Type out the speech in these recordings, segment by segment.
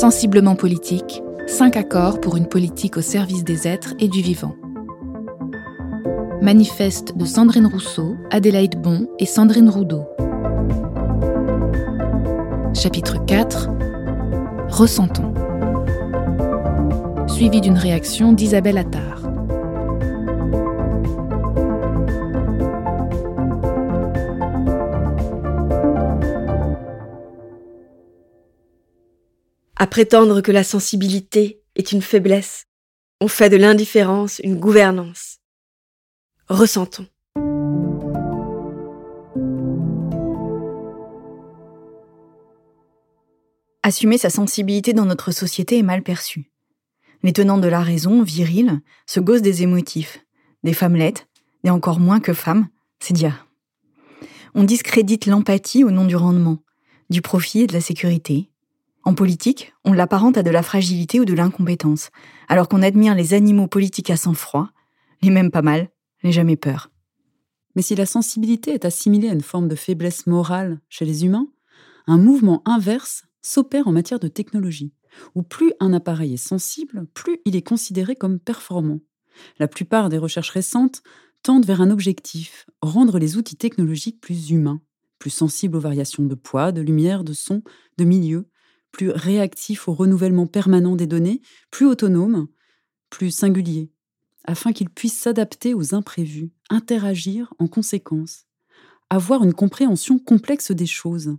Sensiblement politique, cinq accords pour une politique au service des êtres et du vivant. Manifeste de Sandrine Rousseau, Adélaïde Bon et Sandrine Roudot. Chapitre 4 Ressentons. Suivi d'une réaction d'Isabelle Attard. À prétendre que la sensibilité est une faiblesse, on fait de l'indifférence une gouvernance. Ressentons. Assumer sa sensibilité dans notre société est mal perçu. Les tenants de la raison, virils, se gossent des émotifs, des femmelettes, et encore moins que femmes, c'est dire. On discrédite l'empathie au nom du rendement, du profit et de la sécurité, en politique, on l'apparente à de la fragilité ou de l'incompétence, alors qu'on admire les animaux politiques à sang-froid, les mêmes pas mal, les jamais peur. Mais si la sensibilité est assimilée à une forme de faiblesse morale chez les humains, un mouvement inverse s'opère en matière de technologie, où plus un appareil est sensible, plus il est considéré comme performant. La plupart des recherches récentes tendent vers un objectif, rendre les outils technologiques plus humains, plus sensibles aux variations de poids, de lumière, de son, de milieu, plus réactif au renouvellement permanent des données, plus autonome, plus singulier, afin qu'il puisse s'adapter aux imprévus, interagir en conséquence, avoir une compréhension complexe des choses.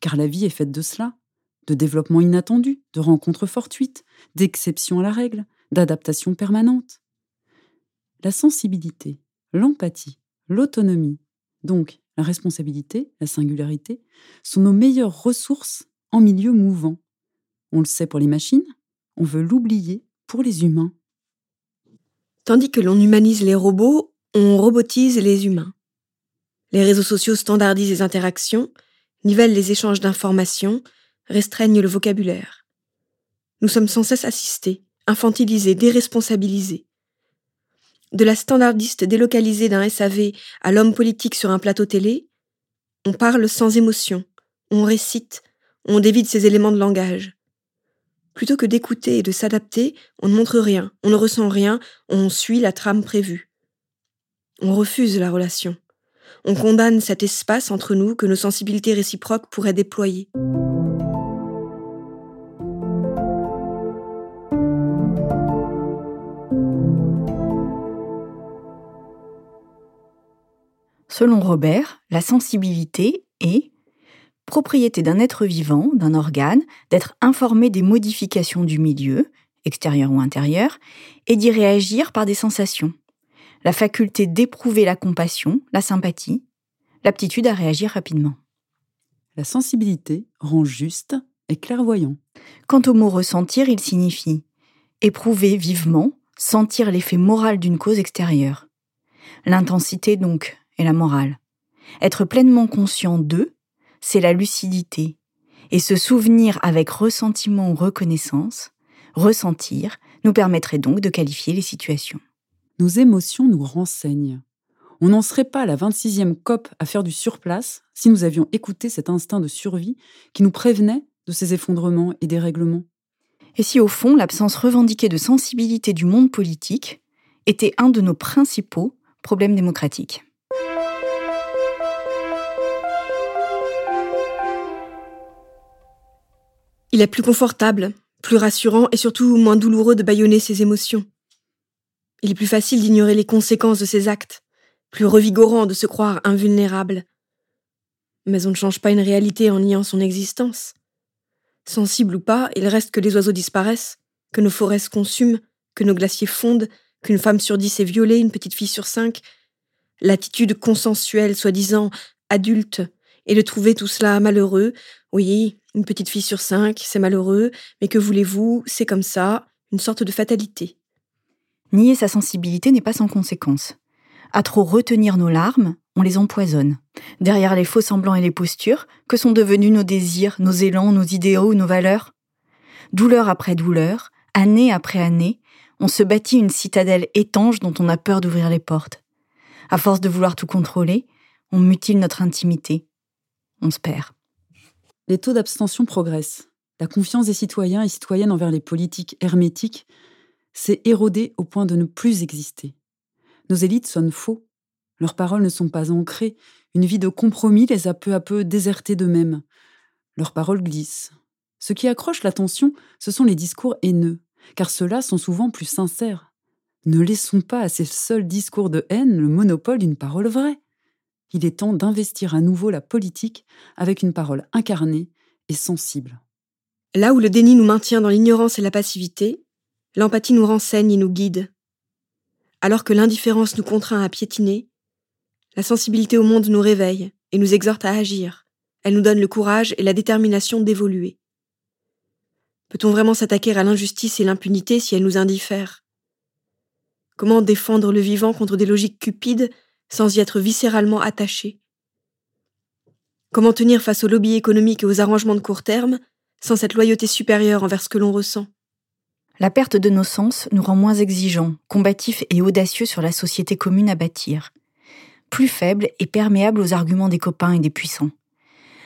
Car la vie est faite de cela, de développement inattendu, de rencontres fortuites, d'exceptions à la règle, d'adaptation permanente. La sensibilité, l'empathie, l'autonomie, donc la responsabilité, la singularité, sont nos meilleures ressources en milieu mouvant. On le sait pour les machines, on veut l'oublier pour les humains. Tandis que l'on humanise les robots, on robotise les humains. Les réseaux sociaux standardisent les interactions, nivellent les échanges d'informations, restreignent le vocabulaire. Nous sommes sans cesse assistés, infantilisés, déresponsabilisés. De la standardiste délocalisée d'un SAV à l'homme politique sur un plateau télé, on parle sans émotion, on récite, on dévide ses éléments de langage. Plutôt que d'écouter et de s'adapter, on ne montre rien, on ne ressent rien, on suit la trame prévue. On refuse la relation. On condamne cet espace entre nous que nos sensibilités réciproques pourraient déployer. Selon Robert, la sensibilité est propriété d'un être vivant, d'un organe, d'être informé des modifications du milieu, extérieur ou intérieur, et d'y réagir par des sensations. La faculté d'éprouver la compassion, la sympathie, l'aptitude à réagir rapidement. La sensibilité rend juste et clairvoyant. Quant au mot ressentir, il signifie éprouver vivement, sentir l'effet moral d'une cause extérieure. L'intensité donc est la morale. Être pleinement conscient d'eux, c'est la lucidité. Et se souvenir avec ressentiment ou reconnaissance, ressentir, nous permettrait donc de qualifier les situations. Nos émotions nous renseignent. On n'en serait pas à la 26e COP à faire du surplace si nous avions écouté cet instinct de survie qui nous prévenait de ces effondrements et dérèglements. Et si au fond l'absence revendiquée de sensibilité du monde politique était un de nos principaux problèmes démocratiques? Il est plus confortable, plus rassurant et surtout moins douloureux de bâillonner ses émotions. Il est plus facile d'ignorer les conséquences de ses actes, plus revigorant de se croire invulnérable. Mais on ne change pas une réalité en niant son existence. Sensible ou pas, il reste que les oiseaux disparaissent, que nos forêts se consument, que nos glaciers fondent, qu'une femme sur dix est violée, une petite fille sur cinq. L'attitude consensuelle, soi-disant adulte, est de trouver tout cela malheureux. Oui, une petite fille sur cinq, c'est malheureux, mais que voulez-vous, c'est comme ça, une sorte de fatalité. Nier sa sensibilité n'est pas sans conséquence. À trop retenir nos larmes, on les empoisonne. Derrière les faux semblants et les postures, que sont devenus nos désirs, nos élans, nos idéaux, nos valeurs? Douleur après douleur, année après année, on se bâtit une citadelle étanche dont on a peur d'ouvrir les portes. À force de vouloir tout contrôler, on mutile notre intimité. On se perd les taux d'abstention progressent. la confiance des citoyens et citoyennes envers les politiques hermétiques s'est érodée au point de ne plus exister. Nos élites sonnent faux. Leurs paroles ne sont pas ancrées. Une vie de compromis les a peu à peu désertées d'eux-mêmes. Leurs paroles glissent. Ce qui accroche l'attention, ce sont les discours haineux, car ceux-là sont souvent plus sincères. Ne laissons pas à ces seuls discours de haine le monopole d'une parole vraie. Il est temps d'investir à nouveau la politique avec une parole incarnée et sensible. Là où le déni nous maintient dans l'ignorance et la passivité, l'empathie nous renseigne et nous guide. Alors que l'indifférence nous contraint à piétiner, la sensibilité au monde nous réveille et nous exhorte à agir. Elle nous donne le courage et la détermination d'évoluer. Peut-on vraiment s'attaquer à l'injustice et l'impunité si elle nous indiffère? Comment défendre le vivant contre des logiques cupides sans y être viscéralement attaché Comment tenir face aux lobbies économiques et aux arrangements de court terme sans cette loyauté supérieure envers ce que l'on ressent? La perte de nos sens nous rend moins exigeants, combatifs et audacieux sur la société commune à bâtir, plus faibles et perméables aux arguments des copains et des puissants.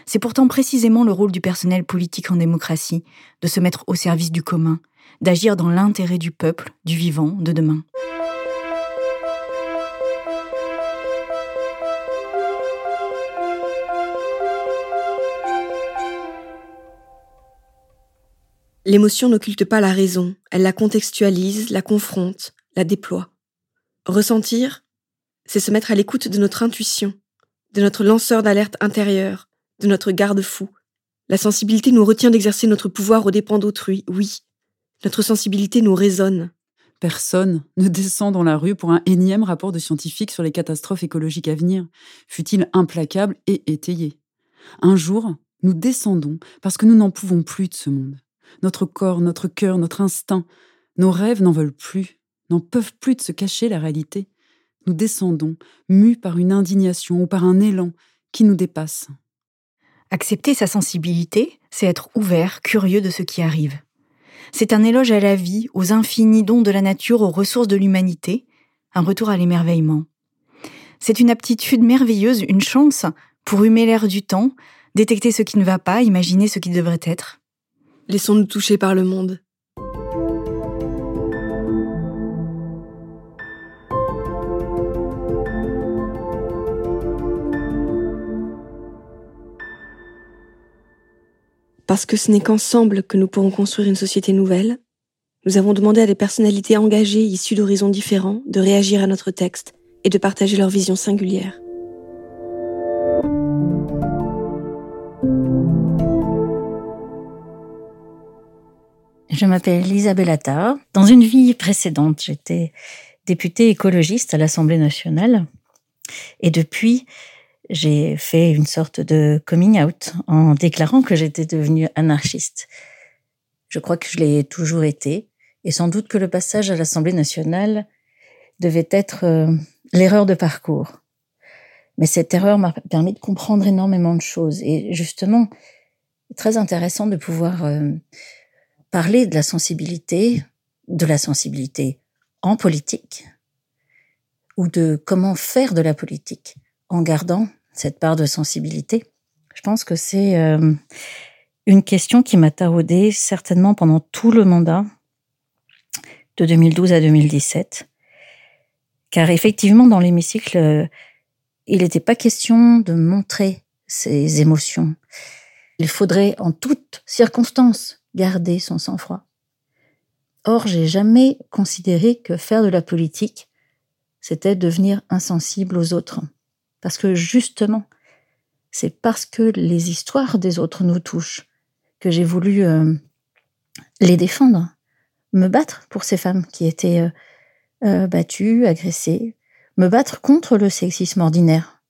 C'est pourtant précisément le rôle du personnel politique en démocratie, de se mettre au service du commun, d'agir dans l'intérêt du peuple, du vivant, de demain. L'émotion n'occulte pas la raison, elle la contextualise, la confronte, la déploie. Ressentir, c'est se mettre à l'écoute de notre intuition, de notre lanceur d'alerte intérieur, de notre garde-fou. La sensibilité nous retient d'exercer notre pouvoir aux dépens d'autrui, oui. Notre sensibilité nous résonne. Personne ne descend dans la rue pour un énième rapport de scientifiques sur les catastrophes écologiques à venir, fut-il implacable et étayé? Un jour, nous descendons parce que nous n'en pouvons plus de ce monde. Notre corps, notre cœur, notre instinct, nos rêves n'en veulent plus, n'en peuvent plus de se cacher la réalité. Nous descendons, mus par une indignation ou par un élan qui nous dépasse. Accepter sa sensibilité, c'est être ouvert, curieux de ce qui arrive. C'est un éloge à la vie, aux infinis dons de la nature, aux ressources de l'humanité, un retour à l'émerveillement. C'est une aptitude merveilleuse, une chance pour humer l'air du temps, détecter ce qui ne va pas, imaginer ce qui devrait être. Laissons-nous toucher par le monde. Parce que ce n'est qu'ensemble que nous pourrons construire une société nouvelle, nous avons demandé à des personnalités engagées issues d'horizons différents de réagir à notre texte et de partager leur vision singulière. Je m'appelle Isabelle Attard. Dans une vie précédente, j'étais députée écologiste à l'Assemblée nationale. Et depuis, j'ai fait une sorte de coming out en déclarant que j'étais devenue anarchiste. Je crois que je l'ai toujours été, et sans doute que le passage à l'Assemblée nationale devait être euh, l'erreur de parcours. Mais cette erreur m'a permis de comprendre énormément de choses, et justement, très intéressant de pouvoir euh, parler de la sensibilité, de la sensibilité en politique, ou de comment faire de la politique en gardant cette part de sensibilité Je pense que c'est euh, une question qui m'a taraudée certainement pendant tout le mandat de 2012 à 2017. Car effectivement, dans l'hémicycle, euh, il n'était pas question de montrer ses émotions. Il faudrait en toutes circonstances garder son sang-froid. Or, j'ai jamais considéré que faire de la politique, c'était devenir insensible aux autres. Parce que justement, c'est parce que les histoires des autres nous touchent que j'ai voulu euh, les défendre, me battre pour ces femmes qui étaient euh, euh, battues, agressées, me battre contre le sexisme ordinaire,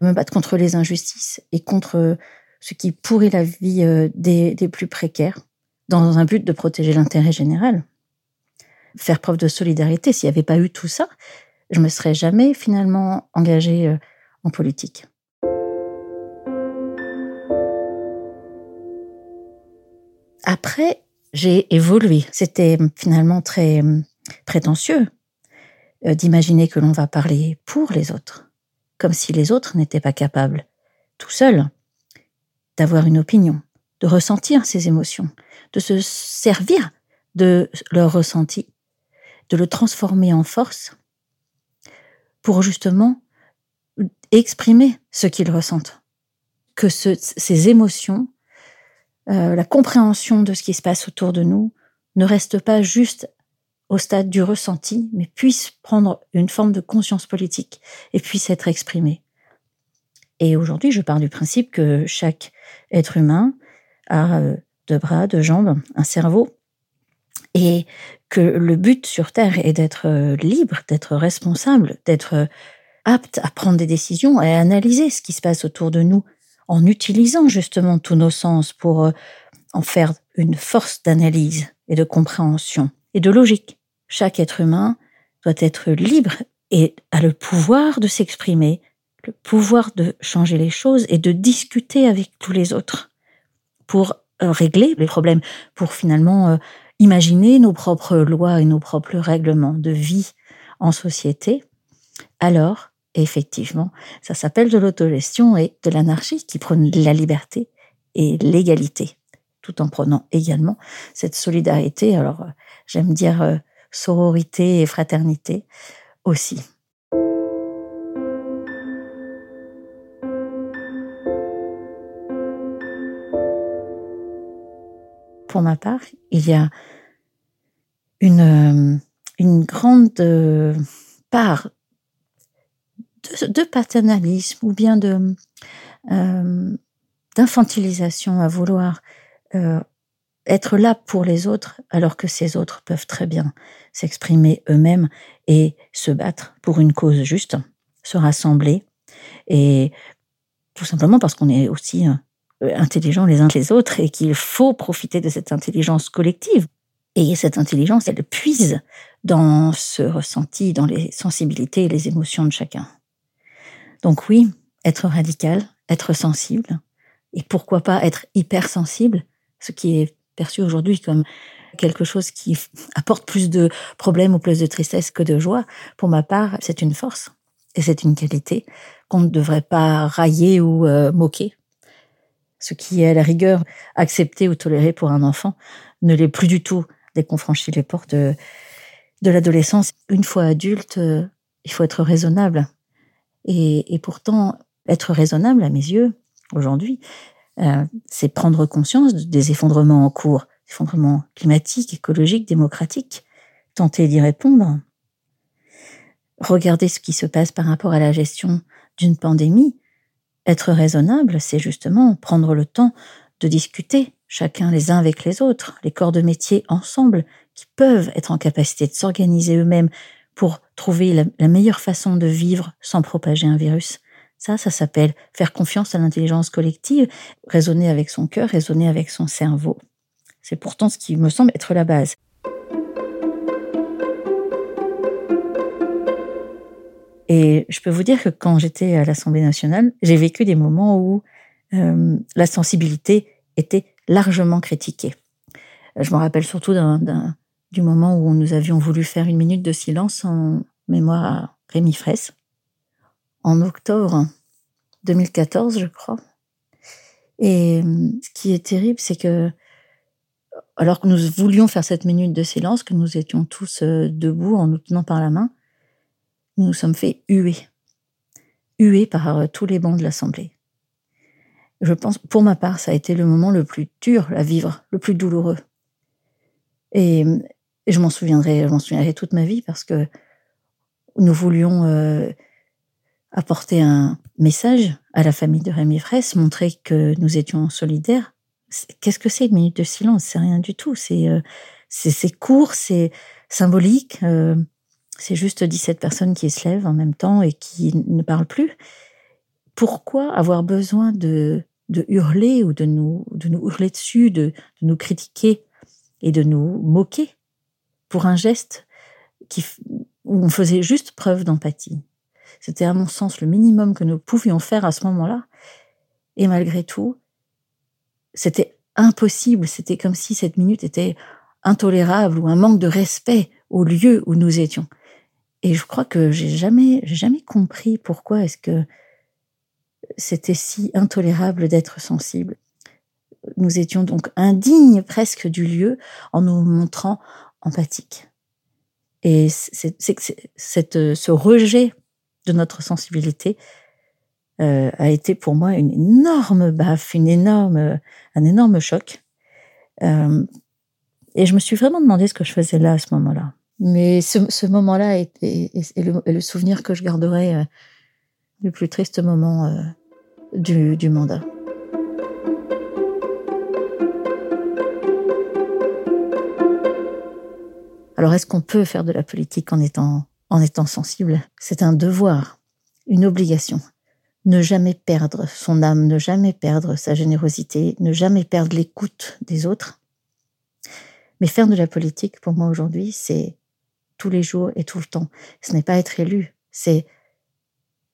me battre contre les injustices et contre ce qui pourrit la vie des, des plus précaires, dans un but de protéger l'intérêt général. Faire preuve de solidarité, s'il n'y avait pas eu tout ça, je me serais jamais finalement engagée en politique. Après, j'ai évolué. C'était finalement très hum, prétentieux euh, d'imaginer que l'on va parler pour les autres, comme si les autres n'étaient pas capables, tout seuls, d'avoir une opinion, de ressentir ces émotions, de se servir de leur ressenti, de le transformer en force pour justement exprimer ce qu'ils ressentent. Que ces émotions, euh, la compréhension de ce qui se passe autour de nous, ne reste pas juste au stade du ressenti, mais puisse prendre une forme de conscience politique et puisse être exprimée. Et aujourd'hui, je pars du principe que chaque être humain a euh, deux bras, deux jambes, un cerveau, et que le but sur Terre est d'être euh, libre, d'être responsable, d'être euh, apte à prendre des décisions et à analyser ce qui se passe autour de nous en utilisant justement tous nos sens pour en faire une force d'analyse et de compréhension et de logique. Chaque être humain doit être libre et a le pouvoir de s'exprimer, le pouvoir de changer les choses et de discuter avec tous les autres pour euh, régler les problèmes, pour finalement euh, imaginer nos propres lois et nos propres règlements de vie en société, alors effectivement, ça s'appelle de l'autogestion et de l'anarchie qui prône la liberté et l'égalité, tout en prenant également cette solidarité. Alors, euh, j'aime dire sororité et fraternité aussi. Ma part, il y a une, euh, une grande euh, part de, paternalisme ou bien de euh, d'infantilisation à vouloir être là pour les autres alors que ces autres peuvent très bien s'exprimer eux-mêmes et se battre pour une cause juste, se rassembler et tout simplement parce qu'on est aussi intelligents les uns les autres et qu'il faut profiter de cette intelligence collective. Et cette intelligence, elle puise dans ce ressenti, dans les sensibilités et les émotions de chacun. Donc oui, être radical, être sensible, et pourquoi pas être hypersensible, ce qui est perçu aujourd'hui comme quelque chose qui apporte plus de problèmes ou plus de tristesse que de joie, pour ma part, c'est une force et c'est une qualité qu'on ne devrait pas railler ou euh, moquer ce qui est à la rigueur accepté ou toléré pour un enfant ne l'est plus du tout dès qu'on franchit les portes de, l'adolescence. Une fois adulte, euh, il faut être raisonnable. Et, pourtant, être raisonnable, à mes yeux, aujourd'hui, euh, c'est prendre conscience des effondrements en cours, effondrements climatiques, écologiques, démocratiques, tenter d'y répondre. Regarder ce qui se passe par rapport à la gestion d'une pandémie, être raisonnable, c'est justement prendre le temps de discuter, chacun les uns avec les autres, les corps de métier ensemble, qui peuvent être en capacité de s'organiser eux-mêmes pour trouver la, meilleure façon de vivre sans propager un virus. Ça, ça s'appelle faire confiance à l'intelligence collective, raisonner avec son cœur, raisonner avec son cerveau. C'est pourtant ce qui me semble être la base. Et je peux vous dire que quand j'étais à l'Assemblée nationale, j'ai vécu des moments où euh, la sensibilité était largement critiquée. Je me rappelle surtout du moment où nous avions voulu faire une minute de silence en mémoire à Rémi Fraisse, en octobre 2014, je crois. Et euh, ce qui est terrible, c'est que alors que nous voulions faire cette minute de silence, que nous étions tous euh, debout en nous tenant par la main, nous nous sommes fait huer, huer par euh, tous les bancs de l'Assemblée. Je pense, pour ma part, ça a été le moment le plus dur à vivre, le plus douloureux. Et, je m'en souviendrai, je m'en souviendrai toute ma vie parce que nous voulions euh, apporter un message à la famille de Rémi Fraisse, montrer que nous étions solidaires. Qu'est-ce que c'est une minute de silence? C'est rien du tout. C'est euh, c'est court, c'est symbolique. C'est juste 17 personnes qui se lèvent en même temps et qui ne parlent plus. Pourquoi avoir besoin de, hurler ou de nous, de nous hurler dessus, de, de nous critiquer et de nous moquer pour un geste qui, où on faisait juste preuve d'empathie? C'était à mon sens le minimum que nous pouvions faire à ce moment-là. Et malgré tout, c'était impossible. C'était comme si cette minute était intolérable ou un manque de respect au lieu où nous étions. Et je crois que j'ai jamais, jamais compris pourquoi est-ce que c'était si intolérable d'être sensible. nous étions donc indignes presque du lieu en nous montrant empathiques. Et ce rejet de notre sensibilité euh, a été pour moi une énorme baffe, une énorme, un énorme choc. Euh, et je me suis vraiment demandé ce que je faisais là à ce moment-là. Mais ce, moment-là est, le, souvenir que je garderai euh, du plus triste moment euh, du, mandat. Alors, est-ce qu'on peut faire de la politique en étant sensible? C'est un devoir, une obligation. Ne jamais perdre son âme, ne jamais perdre sa générosité, ne jamais perdre l'écoute des autres. Mais faire de la politique, pour moi aujourd'hui, c'est tous les jours et tout le temps. Ce n'est pas être élu, c'est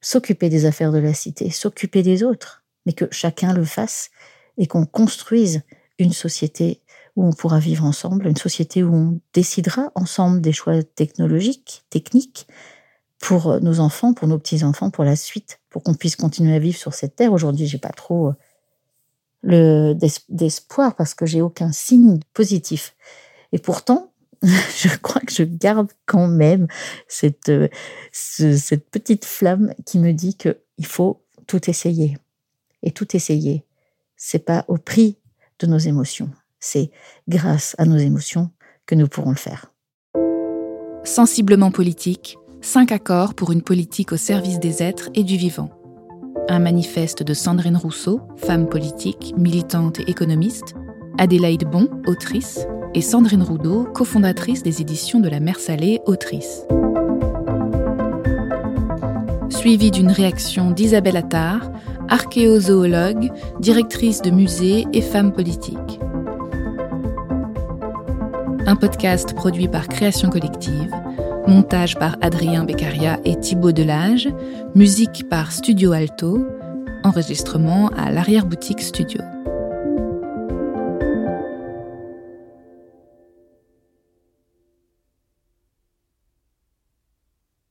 s'occuper des affaires de la cité, s'occuper des autres, mais que chacun le fasse et qu'on construise une société où on pourra vivre ensemble, une société où on décidera ensemble des choix technologiques, techniques, pour nos enfants, pour nos petits-enfants, pour la suite, pour qu'on puisse continuer à vivre sur cette terre. Aujourd'hui, j'ai pas trop euh, le d'espoir parce que j'ai aucun signe positif. Et pourtant, je crois que je garde quand même cette, euh, cette petite flamme qui me dit qu'il faut tout essayer. Et tout essayer, c'est pas au prix de nos émotions. C'est grâce à nos émotions que nous pourrons le faire. Sensiblement politique, cinq accords pour une politique au service des êtres et du vivant. Un manifeste de Sandrine Rousseau, femme politique, militante et économiste, Adélaïde Bon, autrice, et Sandrine Roudot, cofondatrice des éditions de la Mer Salée, autrice. Suivi d'une réaction d'Isabelle Attard, archéozoologue, directrice de musée et femme politique. Un podcast produit par Création Collective, montage par Adrien Beccaria et Thibaut Delage, musique par Studio Alto, enregistrement à l'arrière-boutique Studio.